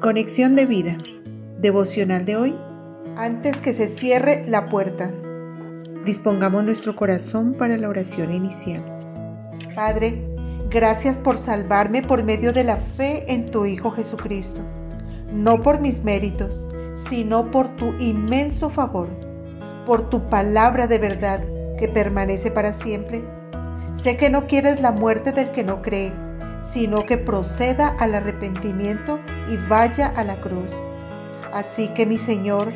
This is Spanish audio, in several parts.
Conexión de vida. Devocional de hoy. Antes que se cierre la puerta. Dispongamos nuestro corazón para la oración inicial. Padre, gracias por salvarme por medio de la fe en tu Hijo Jesucristo. No por mis méritos, sino por tu inmenso favor, por tu palabra de verdad que permanece para siempre. Sé que no quieres la muerte del que no cree sino que proceda al arrepentimiento y vaya a la cruz. Así que mi Señor,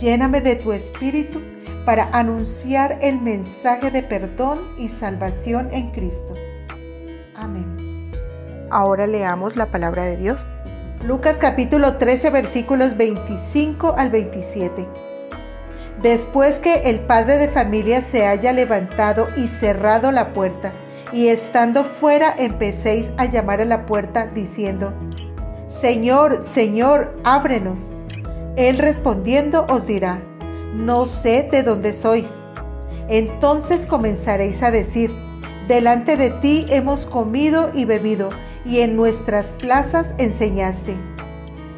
lléname de tu espíritu para anunciar el mensaje de perdón y salvación en Cristo. Amén. Ahora leamos la palabra de Dios. Lucas capítulo 13 versículos 25 al 27. Después que el padre de familia se haya levantado y cerrado la puerta, y estando fuera empecéis a llamar a la puerta diciendo, Señor, Señor, ábrenos. Él respondiendo os dirá, no sé de dónde sois. Entonces comenzaréis a decir, delante de ti hemos comido y bebido, y en nuestras plazas enseñaste.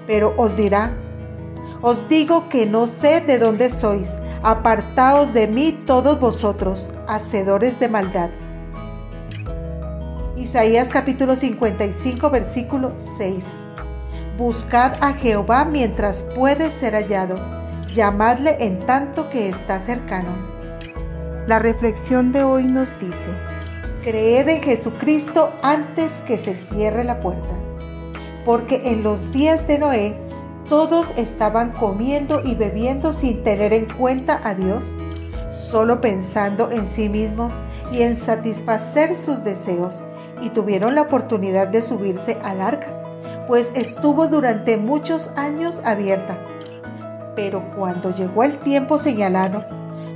Pero os dirá, os digo que no sé de dónde sois, apartaos de mí todos vosotros, hacedores de maldad. Isaías capítulo 55 versículo 6. Buscad a Jehová mientras puede ser hallado, llamadle en tanto que está cercano. La reflexión de hoy nos dice, creed en Jesucristo antes que se cierre la puerta, porque en los días de Noé todos estaban comiendo y bebiendo sin tener en cuenta a Dios, solo pensando en sí mismos y en satisfacer sus deseos y tuvieron la oportunidad de subirse al arca, pues estuvo durante muchos años abierta. Pero cuando llegó el tiempo señalado,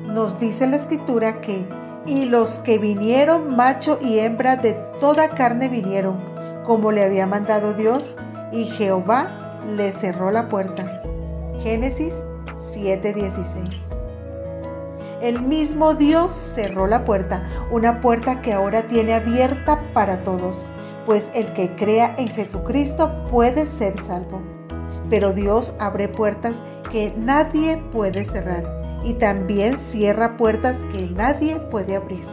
nos dice la escritura que, y los que vinieron, macho y hembra de toda carne vinieron, como le había mandado Dios, y Jehová le cerró la puerta. Génesis 7:16 el mismo Dios cerró la puerta, una puerta que ahora tiene abierta para todos, pues el que crea en Jesucristo puede ser salvo. Pero Dios abre puertas que nadie puede cerrar y también cierra puertas que nadie puede abrir.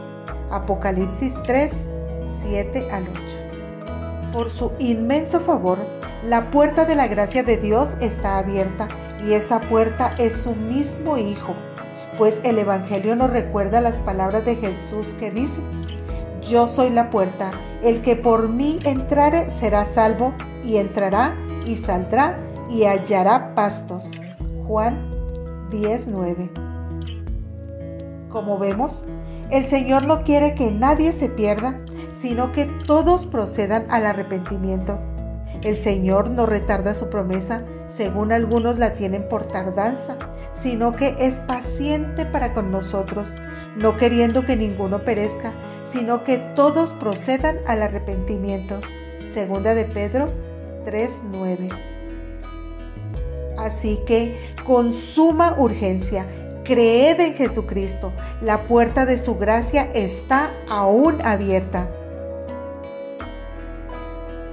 Apocalipsis 3, 7 al 8. Por su inmenso favor, la puerta de la gracia de Dios está abierta y esa puerta es su mismo Hijo pues el Evangelio nos recuerda las palabras de Jesús que dice, yo soy la puerta, el que por mí entrare será salvo y entrará y saldrá y hallará pastos. Juan 19. Como vemos, el Señor no quiere que nadie se pierda, sino que todos procedan al arrepentimiento. El Señor no retarda su promesa, según algunos la tienen por tardanza, sino que es paciente para con nosotros, no queriendo que ninguno perezca, sino que todos procedan al arrepentimiento. Segunda de Pedro 3:9. Así que con suma urgencia, creed en Jesucristo. La puerta de su gracia está aún abierta.